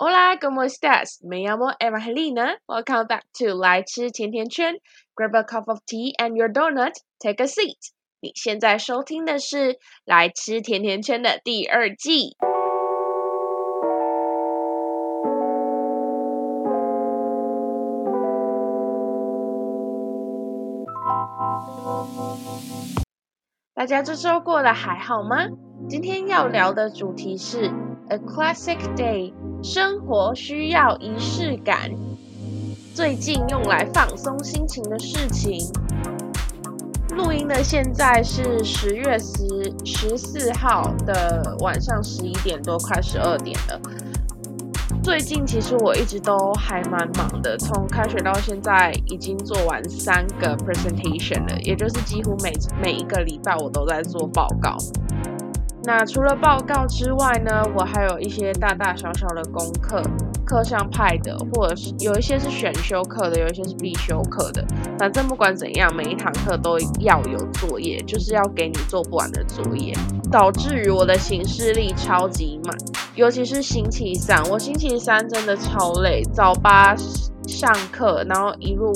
Hola, ¿cómo estás? Me llamo Evangelina. Welcome back to 来吃甜甜圈。Grab a cup of tea and your donut. Take a seat. 你现在收听的是《来吃甜甜圈》的第二季。大家这周过得还好吗？今天要聊的主题是 A Classic Day，生活需要仪式感。最近用来放松心情的事情。录音的现在是十月十十四号的晚上十一点多，快十二点了。最近其实我一直都还蛮忙的，从开学到现在已经做完三个 presentation 了，也就是几乎每每一个礼拜我都在做报告。那除了报告之外呢，我还有一些大大小小的功课，课上派的，或者是有一些是选修课的，有一些是必修课的。反正不管怎样，每一堂课都要有作业，就是要给你做不完的作业，导致于我的行事力超级满。尤其是星期三，我星期三真的超累，早八上课，然后一路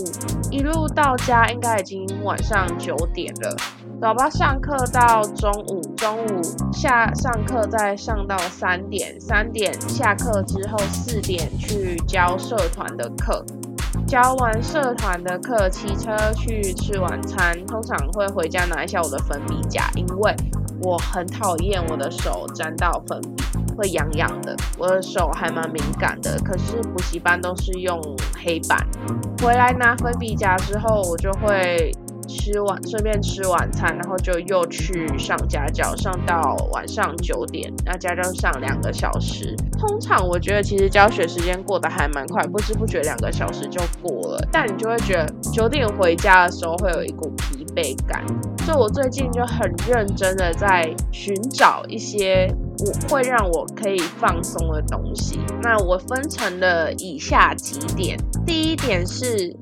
一路到家，应该已经晚上九点了。早八上课到中午，中午下上课再上到三点，三点下课之后四点去教社团的课，教完社团的课，骑车去吃晚餐，通常会回家拿一下我的粉笔夹，因为我很讨厌我的手沾到粉笔会痒痒的，我的手还蛮敏感的。可是补习班都是用黑板，回来拿粉笔夹之后，我就会。吃完顺便吃晚餐，然后就又去上家教，上到晚上九点。那家教上两个小时，通常我觉得其实教学时间过得还蛮快，不知不觉两个小时就过了。但你就会觉得九点回家的时候会有一股疲惫感。所以我最近就很认真的在寻找一些我会让我可以放松的东西。那我分成了以下几点，第一点是。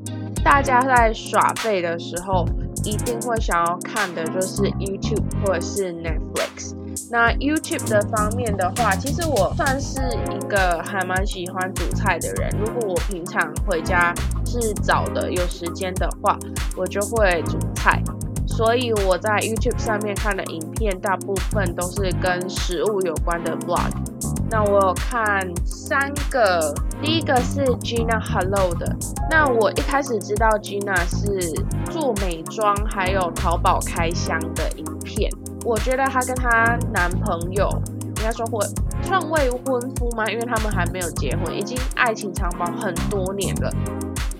大家在耍废的时候，一定会想要看的就是 YouTube 或者是 Netflix。那 YouTube 的方面的话，其实我算是一个还蛮喜欢煮菜的人。如果我平常回家是早的，有时间的话，我就会煮菜。所以我在 YouTube 上面看的影片，大部分都是跟食物有关的 Vlog。那我有看三个，第一个是 Gina Hello 的。那我一开始知道 Gina 是做美妆还有淘宝开箱的影片，我觉得她跟她男朋友应该说会算未婚夫吗？因为他们还没有结婚，已经爱情长跑很多年了。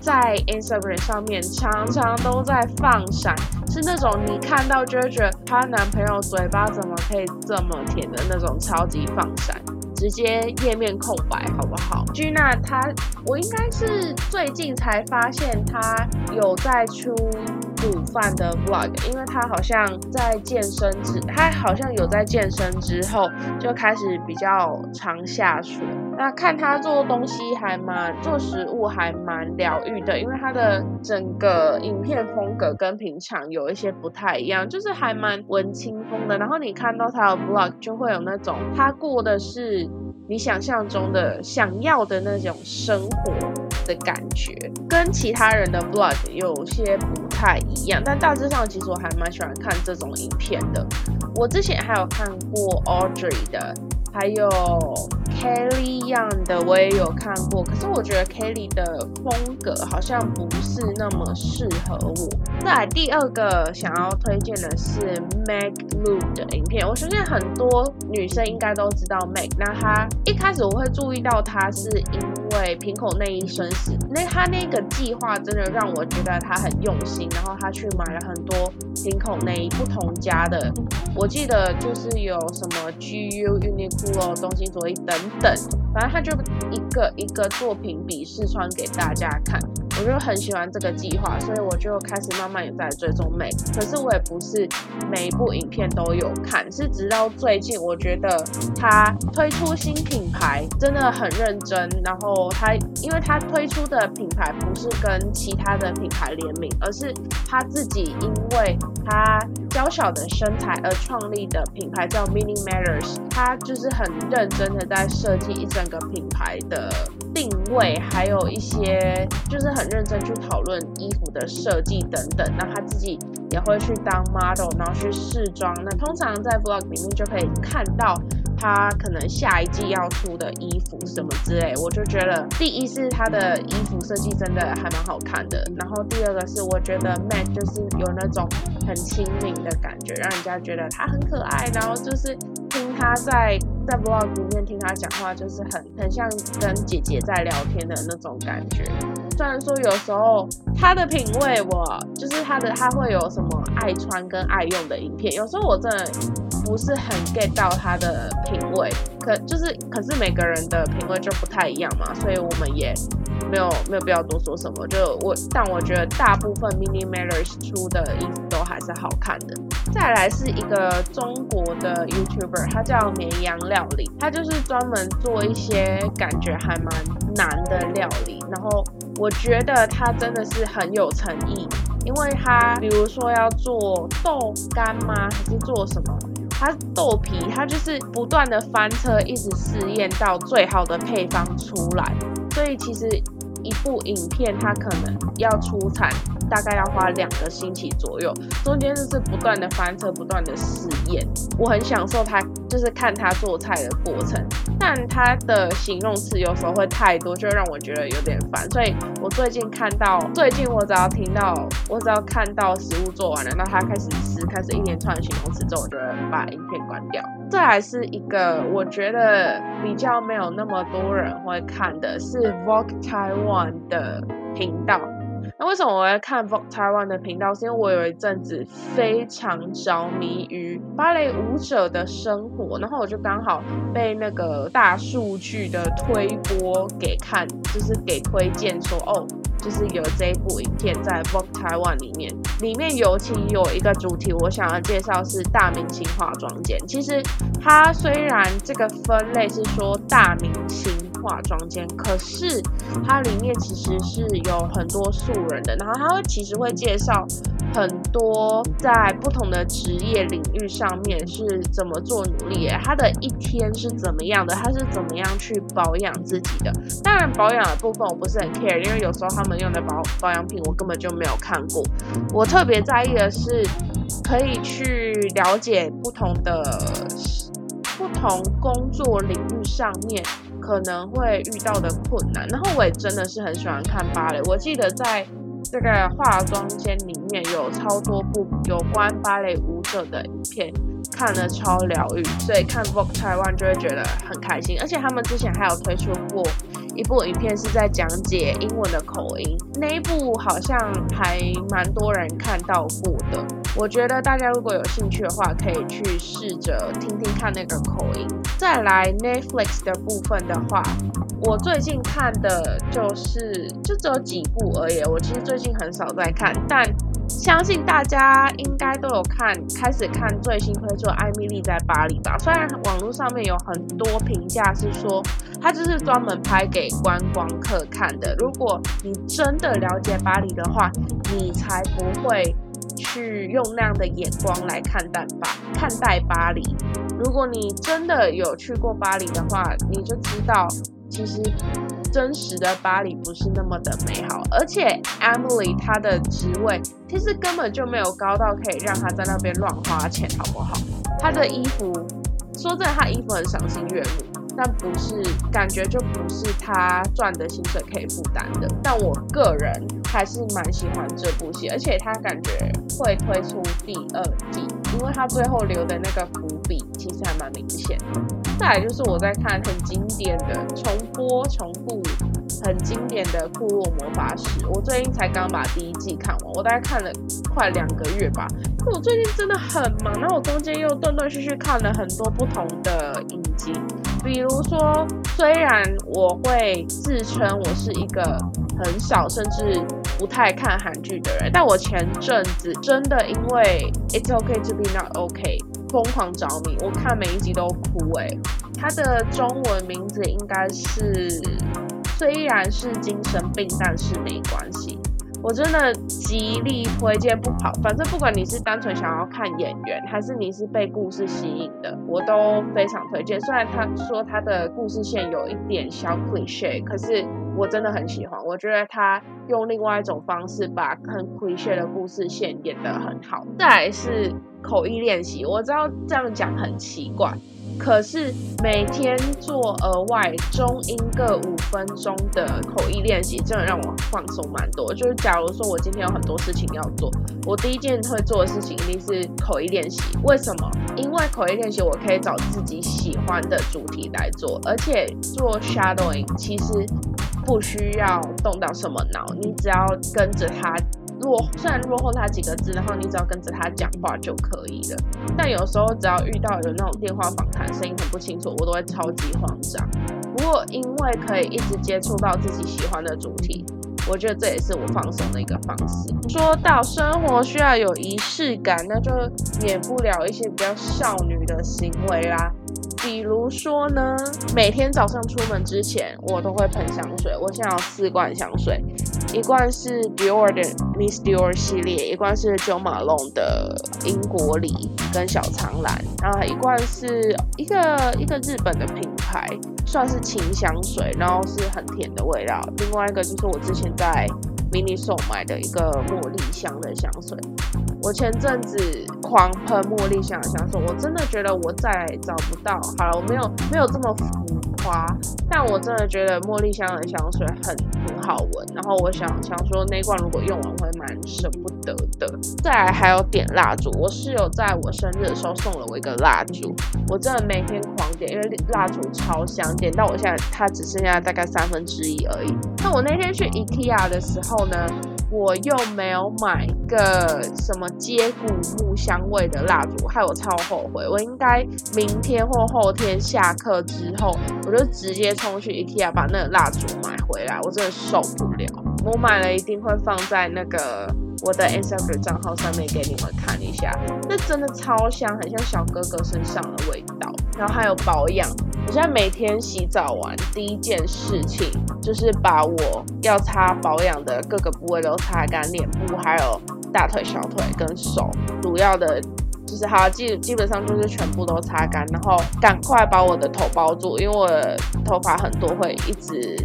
在 Instagram 上面常常都在放闪，是那种你看到就会觉得她男朋友嘴巴怎么可以这么甜的那种超级放闪。直接页面空白，好不好？Gina，她我应该是最近才发现她有在出煮饭的 vlog，因为他好像在健身之，他好像有在健身之后就开始比较常下厨。那看他做东西还蛮做食物还蛮疗愈的，因为他的整个影片风格跟平常有一些不太一样，就是还蛮文青风的。然后你看到他的 vlog 就会有那种他过的是。你想象中的想要的那种生活的感觉，跟其他人的 vlog 有些不太一样，但大致上其实我还蛮喜欢看这种影片的。我之前还有看过 Audrey 的。还有 Kelly 一样的我也有看过，可是我觉得 Kelly 的风格好像不是那么适合我。再来第二个想要推荐的是 Meg Lu 的影片，我相信很多女生应该都知道 Meg。那她一开始我会注意到她是因为平口内衣生死，那她那个计划真的让我觉得她很用心，然后她去买了很多平口内衣，不同家的，我记得就是有什么 GU Unique。哦，东京佐伊等等，反正他就一个一个作品比试穿给大家看，我就很喜欢这个计划，所以我就开始慢慢有在追踪美。可是我也不是每一部影片都有看，是直到最近，我觉得他推出新品牌真的很认真，然后他因为他推出的品牌不是跟其他的品牌联名，而是他自己因为他娇小的身材而创立的品牌叫 Mini Matters。他就是很认真的在设计一整个品牌的定位，还有一些就是很认真去讨论衣服的设计等等。那他自己也会去当 model，然后去试装。那通常在 vlog 里面就可以看到。他可能下一季要出的衣服什么之类，我就觉得第一是他的衣服设计真的还蛮好看的，然后第二个是我觉得 Matt 就是有那种很亲民的感觉，让人家觉得他很可爱，然后就是听他在在 vlog 里面听他讲话，就是很很像跟姐姐在聊天的那种感觉。虽然说有时候他的品味，我就是他的他会有什么爱穿跟爱用的影片，有时候我真的。不是很 get 到他的品味，可就是可是每个人的品味就不太一样嘛，所以我们也没有没有必要多说什么。就我，但我觉得大部分 Mini Matters 出的衣服都还是好看的。再来是一个中国的 YouTuber，他叫绵羊料理，他就是专门做一些感觉还蛮难的料理，然后我觉得他真的是很有诚意，因为他比如说要做豆干吗，还是做什么？它豆皮，它就是不断的翻车，一直试验到最好的配方出来，所以其实一部影片它可能要出产。大概要花两个星期左右，中间就是不断的翻车，不断的试验。我很享受他，就是看他做菜的过程，但他的形容词有时候会太多，就让我觉得有点烦。所以我最近看到，最近我只要听到，我只要看到食物做完了，那他开始吃，开始一连串的形容词之后，我就把影片关掉。这还是一个我觉得比较没有那么多人会看的，是 Vogue Taiwan 的频道。那为什么我会看 Vogue Taiwan 的频道？是因为我有一阵子非常着迷于芭蕾舞者的生活，然后我就刚好被那个大数据的推播给看，就是给推荐说哦。就是有这一部影片在 Vogue Taiwan 里面，里面尤其有一个主题，我想要介绍是大明星化妆间。其实它虽然这个分类是说大明星化妆间，可是它里面其实是有很多素人的，然后它会其实会介绍。很多在不同的职业领域上面是怎么做努力？他的一天是怎么样的？他是怎么样去保养自己的？当然，保养的部分我不是很 care，因为有时候他们用的保保养品我根本就没有看过。我特别在意的是可以去了解不同的不同工作领域上面可能会遇到的困难。然后我也真的是很喜欢看芭蕾。我记得在。这个化妆间里面有超多部有关芭蕾舞者的影片，看了超疗愈，所以看 Vogue Taiwan 就会觉得很开心。而且他们之前还有推出过一部影片，是在讲解英文的口音，那一部好像还蛮多人看到过的。我觉得大家如果有兴趣的话，可以去试着听听看那个口音。再来 Netflix 的部分的话。我最近看的就是就只有几部而已，我其实最近很少在看，但相信大家应该都有看，开始看最新推出《艾米丽在巴黎》吧。虽然网络上面有很多评价是说，它就是专门拍给观光客看的。如果你真的了解巴黎的话，你才不会去用那样的眼光来看待巴看待巴黎。如果你真的有去过巴黎的话，你就知道。其实真实的巴黎不是那么的美好，而且 Emily 她的职位其实根本就没有高到可以让她在那边乱花钱，好不好？她的衣服，说真的，她衣服很赏心悦目。但不是感觉就不是他赚的薪水可以负担的。但我个人还是蛮喜欢这部戏，而且他感觉会推出第二季，因为他最后留的那个伏笔其实还蛮明显的。再来就是我在看很经典的重播重复。很经典的《库洛魔法使》，我最近才刚把第一季看完，我大概看了快两个月吧。我最近真的很忙，然后我中间又断断续续看了很多不同的影集，比如说，虽然我会自称我是一个很少甚至不太看韩剧的人，但我前阵子真的因为《It's OK to Be Not OK》疯狂着迷，我看每一集都哭。诶，它的中文名字应该是。虽然是精神病，但是没关系。我真的极力推荐不跑，反正不管你是单纯想要看演员，还是你是被故事吸引的，我都非常推荐。虽然他说他的故事线有一点小 cliche，可是我真的很喜欢。我觉得他用另外一种方式把很 cliche 的故事线演得很好。再来是口译练习，我知道这样讲很奇怪。可是每天做额外中英各五分钟的口译练习，真的让我放松蛮多。就是假如说我今天有很多事情要做，我第一件会做的事情一定是口译练习。为什么？因为口译练习我可以找自己喜欢的主题来做，而且做 shadowing 其实不需要动到什么脑，你只要跟着他。落虽然落后他几个字，然后你只要跟着他讲话就可以了。但有时候只要遇到有那种电话访谈，声音很不清楚，我都会超级慌张。不过因为可以一直接触到自己喜欢的主题，我觉得这也是我放松的一个方式。说到生活需要有仪式感，那就免不了一些比较少女的行为啦。比如说呢，每天早上出门之前，我都会喷香水。我现在有四罐香水，一罐是 Dior 的 Miss Dior 系列，一罐是 Jo Malone 的英国梨跟小苍兰，然后一罐是一个一个日本的品牌，算是清香水，然后是很甜的味道。另外一个就是我之前在 Miniso 买的一个茉莉香的香水。我前阵子狂喷茉莉香的香水，我真的觉得我再找不到。好了，我没有没有这么花，但我真的觉得茉莉香的香水很很好闻。然后我想想说，那罐如果用完会蛮舍不得的。再来还有点蜡烛，我室友在我生日的时候送了我一个蜡烛，我真的每天狂点，因为蜡烛超香，点到我现在它只剩下大概三分之一而已。那我那天去 IKEA 的时候呢？我又没有买个什么接骨木香味的蜡烛，害我超后悔。我应该明天或后天下课之后，我就直接冲去 IKEA 把那个蜡烛买回来。我真的受不了。我买了一定会放在那个我的 Instagram 账号上面给你们看一下。那真的超香，很像小哥哥身上的味道。然后还有保养。我现在每天洗澡完第一件事情就是把我要擦保养的各个部位都擦干，脸部还有大腿、小腿跟手，主要的就是它基基本上就是全部都擦干，然后赶快把我的头包住，因为我头发很多会一直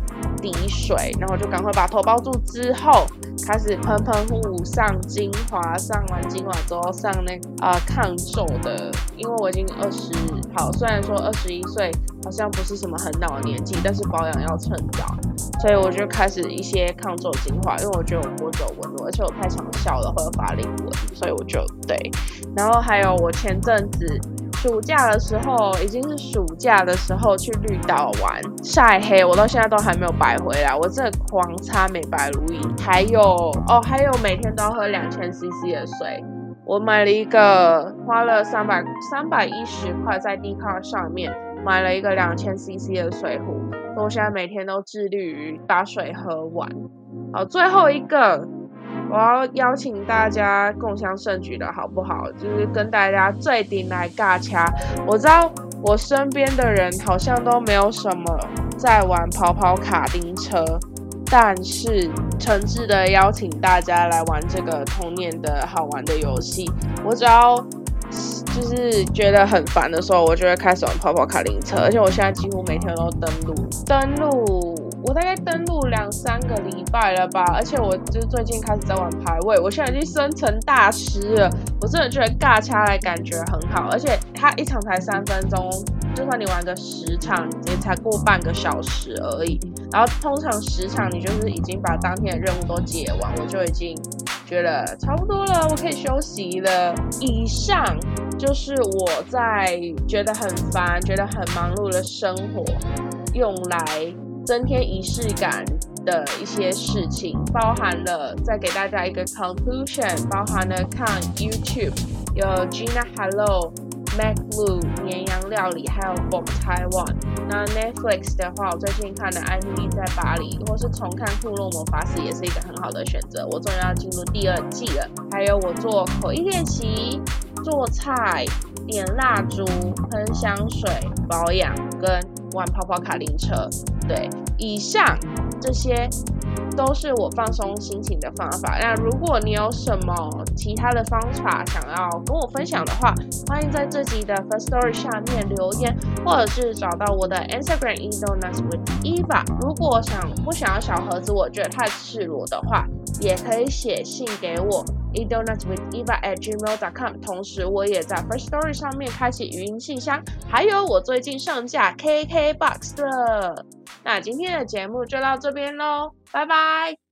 泥水，然后就赶快把头包住之后。开始喷喷雾，上精华，上完精华之后上那啊抗皱的，因为我已经二十，好，虽然说二十一岁好像不是什么很老的年纪，但是保养要趁早，所以我就开始一些抗皱精华，因为我觉得我波皱纹多，而且我太常笑了会有法令纹，所以我就对，然后还有我前阵子。暑假的时候，已经是暑假的时候去绿岛玩晒黑，我到现在都还没有白回来，我真的狂擦美白乳液，还有哦，还有每天都要喝两千 CC 的水，我买了一个，花了三百三百一十块在 d c a r 上面买了一个两千 CC 的水壶，所以我现在每天都致力于把水喝完。好，最后一个。我要邀请大家共襄盛举的好不好？就是跟大家最顶来尬掐。我知道我身边的人好像都没有什么在玩跑跑卡丁车，但是诚挚的邀请大家来玩这个童年的好玩的游戏。我只要就是觉得很烦的时候，我就会开始玩跑跑卡丁车，而且我现在几乎每天都登录登录。我大概登录两三个礼拜了吧，而且我就是最近开始在玩排位，我现在已经升成大师了。我真的觉得尬掐来感觉很好，而且它一场才三分钟，就算你玩个十场，也才过半个小时而已。然后通常十场你就是已经把当天的任务都解完，我就已经觉得差不多了，我可以休息了。以上就是我在觉得很烦、觉得很忙碌的生活用来。增添仪式感的一些事情，包含了再给大家一个 conclusion，包含了看 YouTube 有 Gina Hello、Mac Blue 绵羊料理，还有 Bob Taiwan。那 Netflix 的话，我最近看的《艾米丽在巴黎》，或是重看《库洛魔法使》，也是一个很好的选择。我终于要进入第二季了。还有我做口译练习、做菜、点蜡烛、喷香水、保养跟。玩跑跑卡丁车，对，以上这些。都是我放松心情的方法。那如果你有什么其他的方法想要跟我分享的话，欢迎在这集的 First Story 下面留言，或者是找到我的 Instagram e d o n u t s with Eva。如果想不想要小盒子，我觉得太赤裸的话，也可以写信给我 e d o n u t s with Eva at gmail.com。同时，我也在 First Story 上面开启语音信箱，还有我最近上架 KKBox 了。那今天的节目就到这边喽。拜拜。